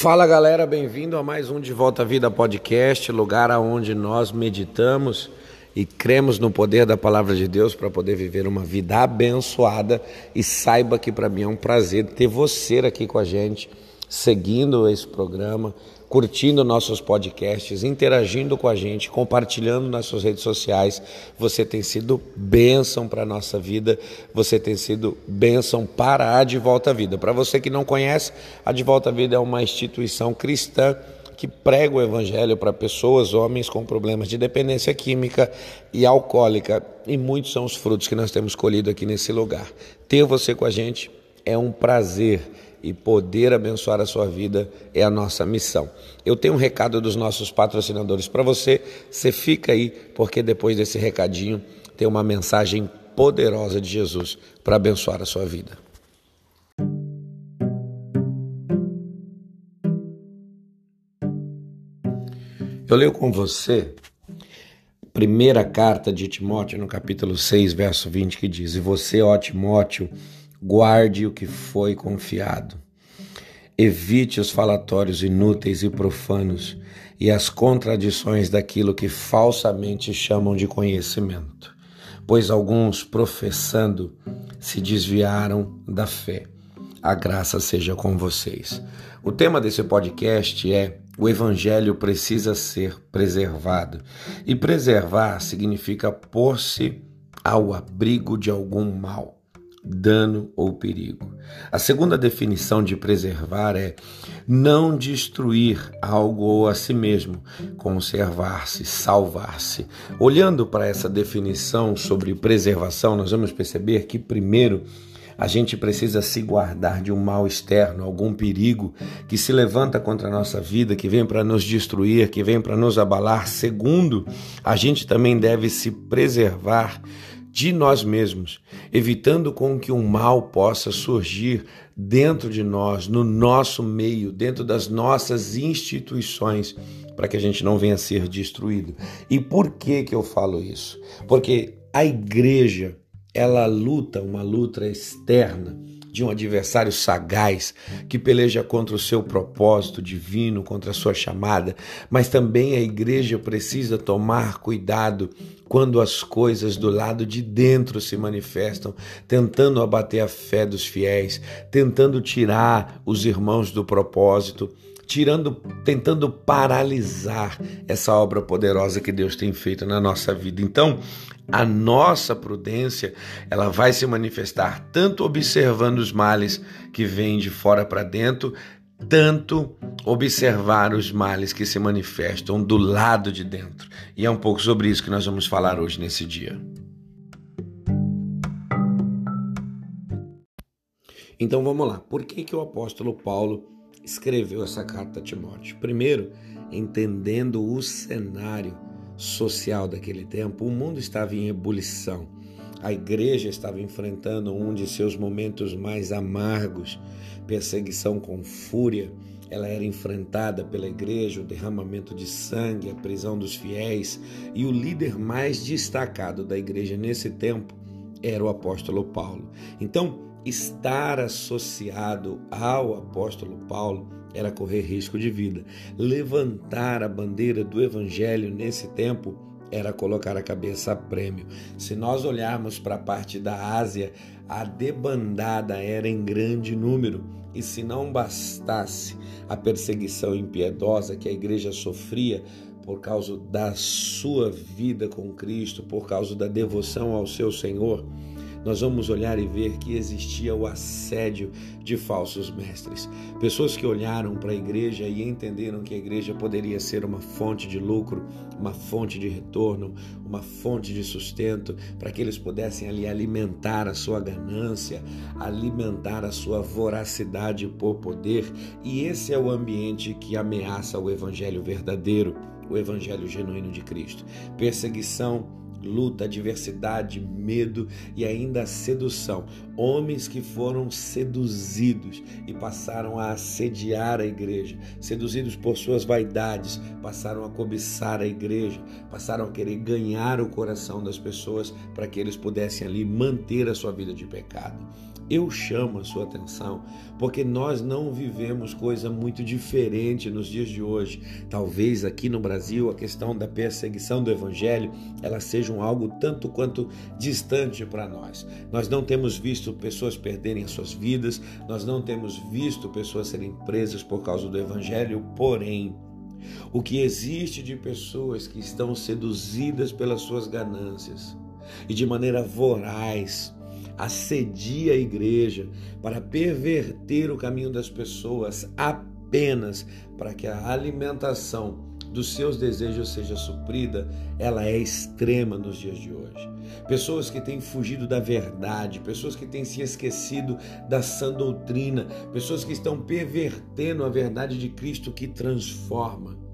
Fala galera, bem-vindo a mais um De Volta à Vida podcast, lugar aonde nós meditamos e cremos no poder da palavra de Deus para poder viver uma vida abençoada. E saiba que para mim é um prazer ter você aqui com a gente, seguindo esse programa, curtindo nossos podcasts, interagindo com a gente, compartilhando nas suas redes sociais. Você tem sido bênção para a nossa vida, você tem sido bênção para a De Volta à Vida. Para você que não conhece, a De Volta à Vida é uma instituição cristã que prega o evangelho para pessoas, homens com problemas de dependência química e alcoólica. E muitos são os frutos que nós temos colhido aqui nesse lugar. Ter você com a gente é um prazer e poder abençoar a sua vida é a nossa missão. Eu tenho um recado dos nossos patrocinadores para você. Você fica aí, porque depois desse recadinho tem uma mensagem poderosa de Jesus para abençoar a sua vida. Eu leio com você primeira carta de Timóteo, no capítulo 6, verso 20, que diz: E você, ó Timóteo, guarde o que foi confiado. Evite os falatórios inúteis e profanos e as contradições daquilo que falsamente chamam de conhecimento, pois alguns, professando, se desviaram da fé. A graça seja com vocês. O tema desse podcast é o evangelho precisa ser preservado. E preservar significa pôr-se ao abrigo de algum mal dano ou perigo. A segunda definição de preservar é não destruir algo ou a si mesmo, conservar-se, salvar-se. Olhando para essa definição sobre preservação, nós vamos perceber que, primeiro, a gente precisa se guardar de um mal externo, algum perigo que se levanta contra a nossa vida, que vem para nos destruir, que vem para nos abalar. Segundo, a gente também deve se preservar de nós mesmos, evitando com que um mal possa surgir dentro de nós, no nosso meio, dentro das nossas instituições, para que a gente não venha a ser destruído. E por que que eu falo isso? Porque a igreja, ela luta uma luta externa de um adversário sagaz que peleja contra o seu propósito divino, contra a sua chamada, mas também a igreja precisa tomar cuidado quando as coisas do lado de dentro se manifestam, tentando abater a fé dos fiéis, tentando tirar os irmãos do propósito tirando, tentando paralisar essa obra poderosa que Deus tem feito na nossa vida. Então, a nossa prudência, ela vai se manifestar tanto observando os males que vêm de fora para dentro, tanto observar os males que se manifestam do lado de dentro. E é um pouco sobre isso que nós vamos falar hoje nesse dia. Então vamos lá. Por que, que o apóstolo Paulo escreveu essa carta a Timóteo? Primeiro, entendendo o cenário social daquele tempo, o mundo estava em ebulição. A igreja estava enfrentando um de seus momentos mais amargos, perseguição com fúria. Ela era enfrentada pela igreja, o derramamento de sangue, a prisão dos fiéis, e o líder mais destacado da igreja nesse tempo era o apóstolo Paulo. Então, estar associado ao apóstolo Paulo era correr risco de vida. Levantar a bandeira do evangelho nesse tempo era colocar a cabeça a prêmio. Se nós olharmos para a parte da Ásia, a debandada era em grande número. E se não bastasse a perseguição impiedosa que a igreja sofria por causa da sua vida com Cristo, por causa da devoção ao seu Senhor, nós vamos olhar e ver que existia o assédio de falsos mestres. Pessoas que olharam para a igreja e entenderam que a igreja poderia ser uma fonte de lucro, uma fonte de retorno, uma fonte de sustento, para que eles pudessem ali alimentar a sua ganância, alimentar a sua voracidade por poder. E esse é o ambiente que ameaça o evangelho verdadeiro, o evangelho genuíno de Cristo. Perseguição, luta, adversidade, medo e ainda sedução. Homens que foram seduzidos e passaram a assediar a igreja, seduzidos por suas vaidades, passaram a cobiçar a igreja, passaram a querer ganhar o coração das pessoas para que eles pudessem ali manter a sua vida de pecado. eu chamo a sua atenção porque nós não vivemos coisa muito diferente nos dias de hoje. Talvez aqui no Brasil a questão da perseguição do evangelho, ela seja um algo tanto quanto distante para nós. Nós não temos visto pessoas perderem as suas vidas, nós não temos visto pessoas serem presas por causa do evangelho, porém o que existe de pessoas que estão seduzidas pelas suas ganâncias e de maneira voraz assedia a igreja para perverter o caminho das pessoas apenas para que a alimentação dos seus desejos seja suprida, ela é extrema nos dias de hoje. Pessoas que têm fugido da verdade, pessoas que têm se esquecido da sã doutrina, pessoas que estão pervertendo a verdade de Cristo que transforma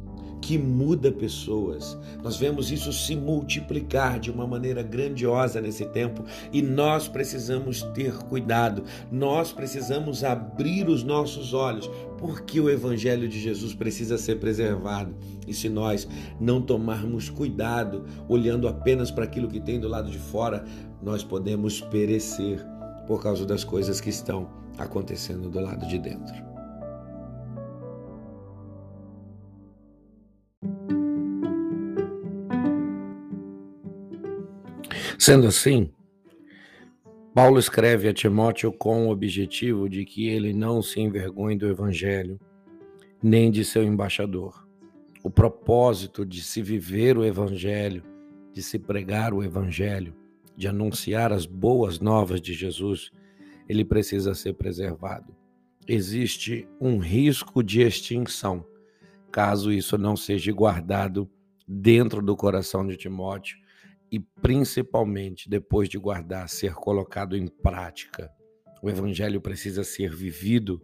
que muda pessoas. Nós vemos isso se multiplicar de uma maneira grandiosa nesse tempo e nós precisamos ter cuidado, nós precisamos abrir os nossos olhos, porque o Evangelho de Jesus precisa ser preservado. E se nós não tomarmos cuidado, olhando apenas para aquilo que tem do lado de fora, nós podemos perecer por causa das coisas que estão acontecendo do lado de dentro. Sendo assim, Paulo escreve a Timóteo com o objetivo de que ele não se envergonhe do Evangelho, nem de seu embaixador. O propósito de se viver o Evangelho, de se pregar o Evangelho, de anunciar as boas novas de Jesus, ele precisa ser preservado. Existe um risco de extinção caso isso não seja guardado dentro do coração de Timóteo e principalmente depois de guardar, ser colocado em prática. O evangelho precisa ser vivido,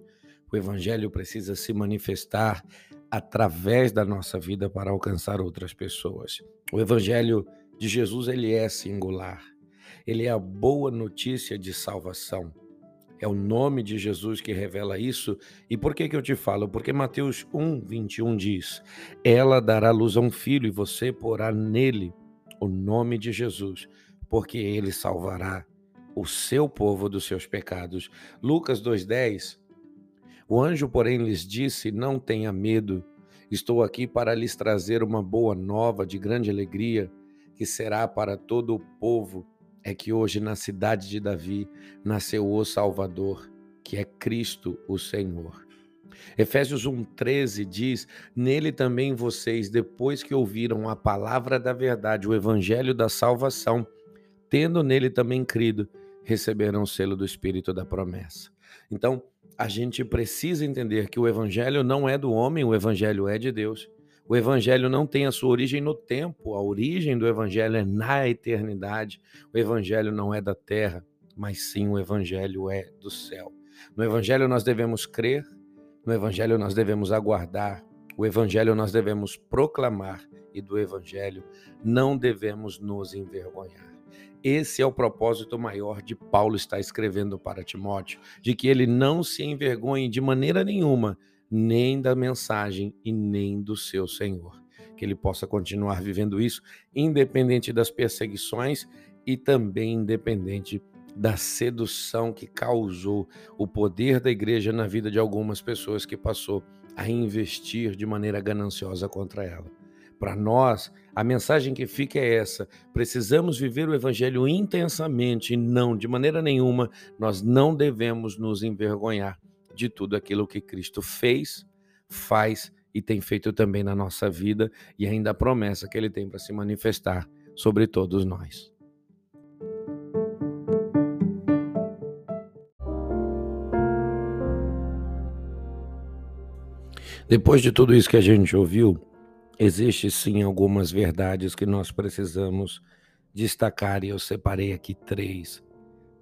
o evangelho precisa se manifestar através da nossa vida para alcançar outras pessoas. O evangelho de Jesus ele é singular. Ele é a boa notícia de salvação. É o nome de Jesus que revela isso. E por que, que eu te falo? Porque Mateus 1, 21 diz: Ela dará luz a um filho e você porá nele o nome de Jesus, porque ele salvará o seu povo dos seus pecados. Lucas 2:10. O anjo, porém, lhes disse: Não tenha medo. Estou aqui para lhes trazer uma boa nova de grande alegria, que será para todo o povo. É que hoje na cidade de Davi nasceu o Salvador, que é Cristo, o Senhor. Efésios 1,13 diz: Nele também vocês, depois que ouviram a palavra da verdade, o evangelho da salvação, tendo nele também crido, receberão o selo do Espírito da promessa. Então, a gente precisa entender que o evangelho não é do homem, o evangelho é de Deus. O evangelho não tem a sua origem no tempo, a origem do evangelho é na eternidade. O evangelho não é da terra, mas sim o evangelho é do céu. No evangelho nós devemos crer, no Evangelho nós devemos aguardar, o Evangelho nós devemos proclamar e do Evangelho não devemos nos envergonhar. Esse é o propósito maior de Paulo estar escrevendo para Timóteo, de que ele não se envergonhe de maneira nenhuma, nem da mensagem e nem do seu Senhor. Que ele possa continuar vivendo isso, independente das perseguições e também independente da sedução que causou o poder da igreja na vida de algumas pessoas que passou a investir de maneira gananciosa contra ela. Para nós, a mensagem que fica é essa: precisamos viver o evangelho intensamente e não, de maneira nenhuma, nós não devemos nos envergonhar de tudo aquilo que Cristo fez, faz e tem feito também na nossa vida e ainda a promessa que ele tem para se manifestar sobre todos nós. Depois de tudo isso que a gente ouviu, existe sim algumas verdades que nós precisamos destacar e eu separei aqui três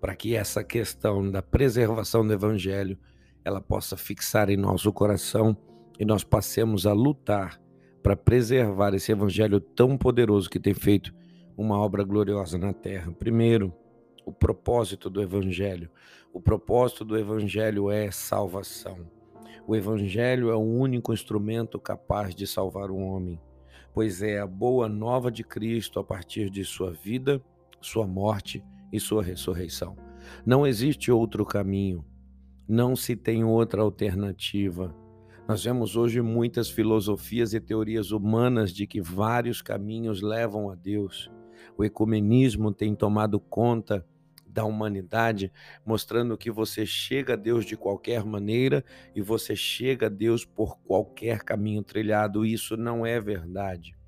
para que essa questão da preservação do evangelho ela possa fixar em nosso coração e nós passemos a lutar para preservar esse evangelho tão poderoso que tem feito uma obra gloriosa na terra. Primeiro, o propósito do evangelho. O propósito do evangelho é salvação. O Evangelho é o único instrumento capaz de salvar o homem, pois é a boa nova de Cristo a partir de sua vida, sua morte e sua ressurreição. Não existe outro caminho. Não se tem outra alternativa. Nós vemos hoje muitas filosofias e teorias humanas de que vários caminhos levam a Deus. O ecumenismo tem tomado conta da humanidade, mostrando que você chega a Deus de qualquer maneira e você chega a Deus por qualquer caminho trilhado. Isso não é verdade.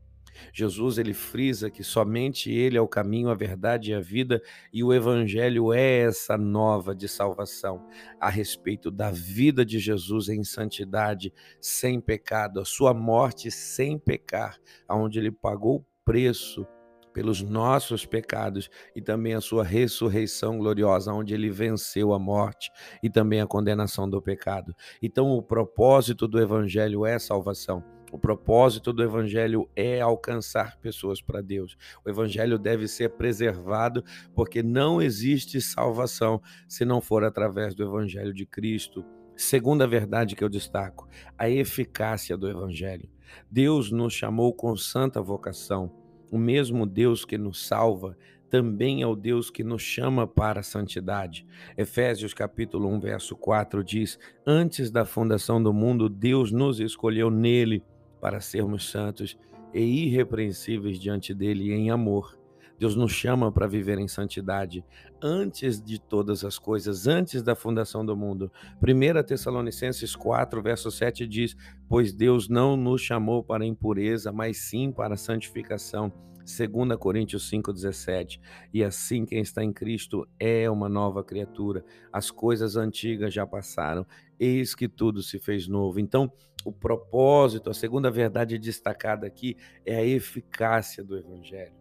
Jesus ele frisa que somente ele é o caminho, a verdade e a vida, e o evangelho é essa nova de salvação a respeito da vida de Jesus em santidade, sem pecado, a sua morte sem pecar, aonde ele pagou o preço pelos nossos pecados e também a sua ressurreição gloriosa, onde ele venceu a morte e também a condenação do pecado. Então, o propósito do evangelho é salvação. O propósito do evangelho é alcançar pessoas para Deus. O evangelho deve ser preservado porque não existe salvação se não for através do evangelho de Cristo. Segunda verdade que eu destaco, a eficácia do evangelho. Deus nos chamou com santa vocação. O mesmo Deus que nos salva também é o Deus que nos chama para a santidade. Efésios capítulo 1, verso 4 diz: Antes da fundação do mundo, Deus nos escolheu nele para sermos santos e irrepreensíveis diante dele em amor. Deus nos chama para viver em santidade antes de todas as coisas, antes da fundação do mundo. 1 Tessalonicenses 4, verso 7 diz: Pois Deus não nos chamou para impureza, mas sim para santificação. 2 Coríntios 5,17. E assim quem está em Cristo é uma nova criatura. As coisas antigas já passaram, eis que tudo se fez novo. Então, o propósito, a segunda verdade destacada aqui é a eficácia do Evangelho.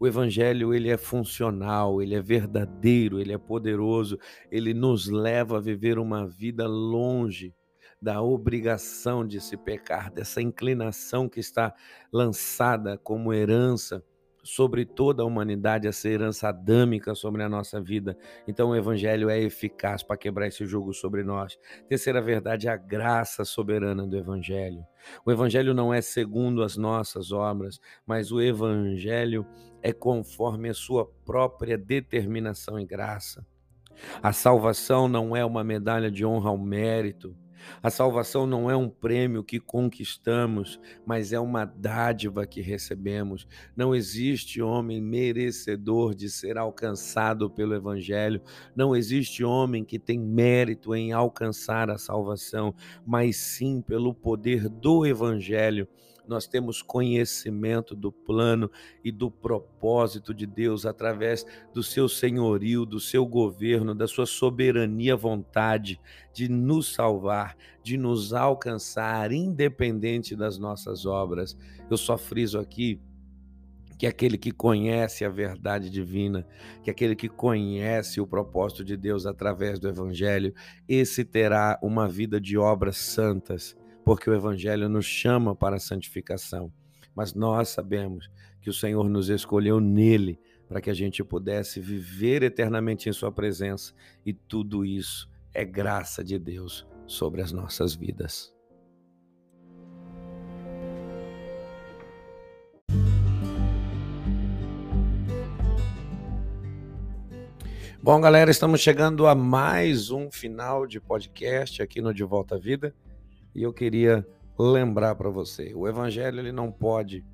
O evangelho ele é funcional, ele é verdadeiro, ele é poderoso, ele nos leva a viver uma vida longe da obrigação de se pecar, dessa inclinação que está lançada como herança sobre toda a humanidade, essa herança adâmica sobre a nossa vida. Então o evangelho é eficaz para quebrar esse jugo sobre nós. Terceira verdade é a graça soberana do evangelho. O evangelho não é segundo as nossas obras, mas o evangelho é conforme a sua própria determinação e graça. A salvação não é uma medalha de honra ao mérito, a salvação não é um prêmio que conquistamos, mas é uma dádiva que recebemos. Não existe homem merecedor de ser alcançado pelo Evangelho. Não existe homem que tem mérito em alcançar a salvação, mas sim pelo poder do Evangelho nós temos conhecimento do plano e do propósito de Deus através do seu senhorio, do seu governo, da sua soberania vontade de nos salvar, de nos alcançar, independente das nossas obras. Eu só friso aqui que aquele que conhece a verdade divina, que aquele que conhece o propósito de Deus através do Evangelho, esse terá uma vida de obras santas, porque o Evangelho nos chama para a santificação. Mas nós sabemos que o Senhor nos escolheu nele para que a gente pudesse viver eternamente em Sua presença, e tudo isso é graça de Deus sobre as nossas vidas. Bom, galera, estamos chegando a mais um final de podcast aqui no De Volta à Vida. E eu queria lembrar para você, o evangelho ele não pode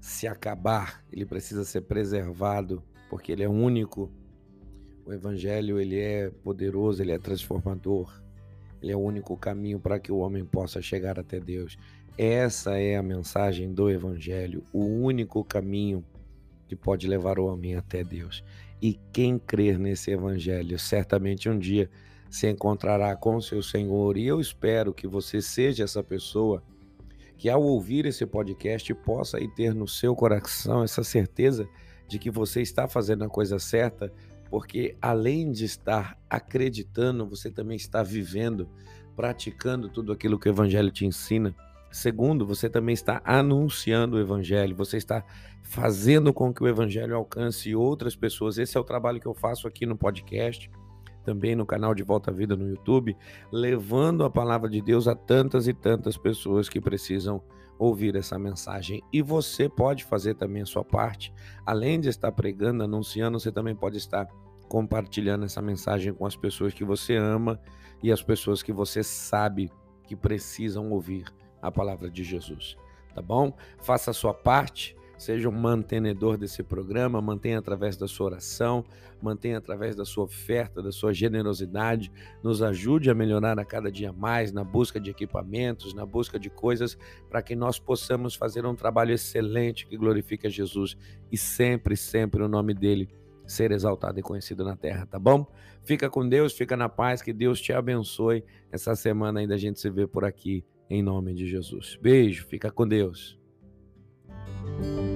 se acabar, ele precisa ser preservado, porque ele é único. O evangelho ele é poderoso, ele é transformador. Ele é o único caminho para que o homem possa chegar até Deus. Essa é a mensagem do evangelho, o único caminho que pode levar o homem até Deus. E quem crer nesse evangelho, certamente um dia se encontrará com seu Senhor. E eu espero que você seja essa pessoa que, ao ouvir esse podcast, possa ter no seu coração essa certeza de que você está fazendo a coisa certa, porque além de estar acreditando, você também está vivendo, praticando tudo aquilo que o Evangelho te ensina. Segundo, você também está anunciando o Evangelho, você está fazendo com que o Evangelho alcance outras pessoas. Esse é o trabalho que eu faço aqui no podcast também no canal de Volta à Vida no YouTube, levando a palavra de Deus a tantas e tantas pessoas que precisam ouvir essa mensagem. E você pode fazer também a sua parte. Além de estar pregando, anunciando, você também pode estar compartilhando essa mensagem com as pessoas que você ama e as pessoas que você sabe que precisam ouvir a palavra de Jesus. Tá bom? Faça a sua parte Seja um mantenedor desse programa, mantenha através da sua oração, mantenha através da sua oferta, da sua generosidade, nos ajude a melhorar a cada dia mais na busca de equipamentos, na busca de coisas para que nós possamos fazer um trabalho excelente que glorifique a Jesus e sempre, sempre o nome dele ser exaltado e conhecido na terra, tá bom? Fica com Deus, fica na paz, que Deus te abençoe. Essa semana ainda a gente se vê por aqui, em nome de Jesus. Beijo, fica com Deus. thank you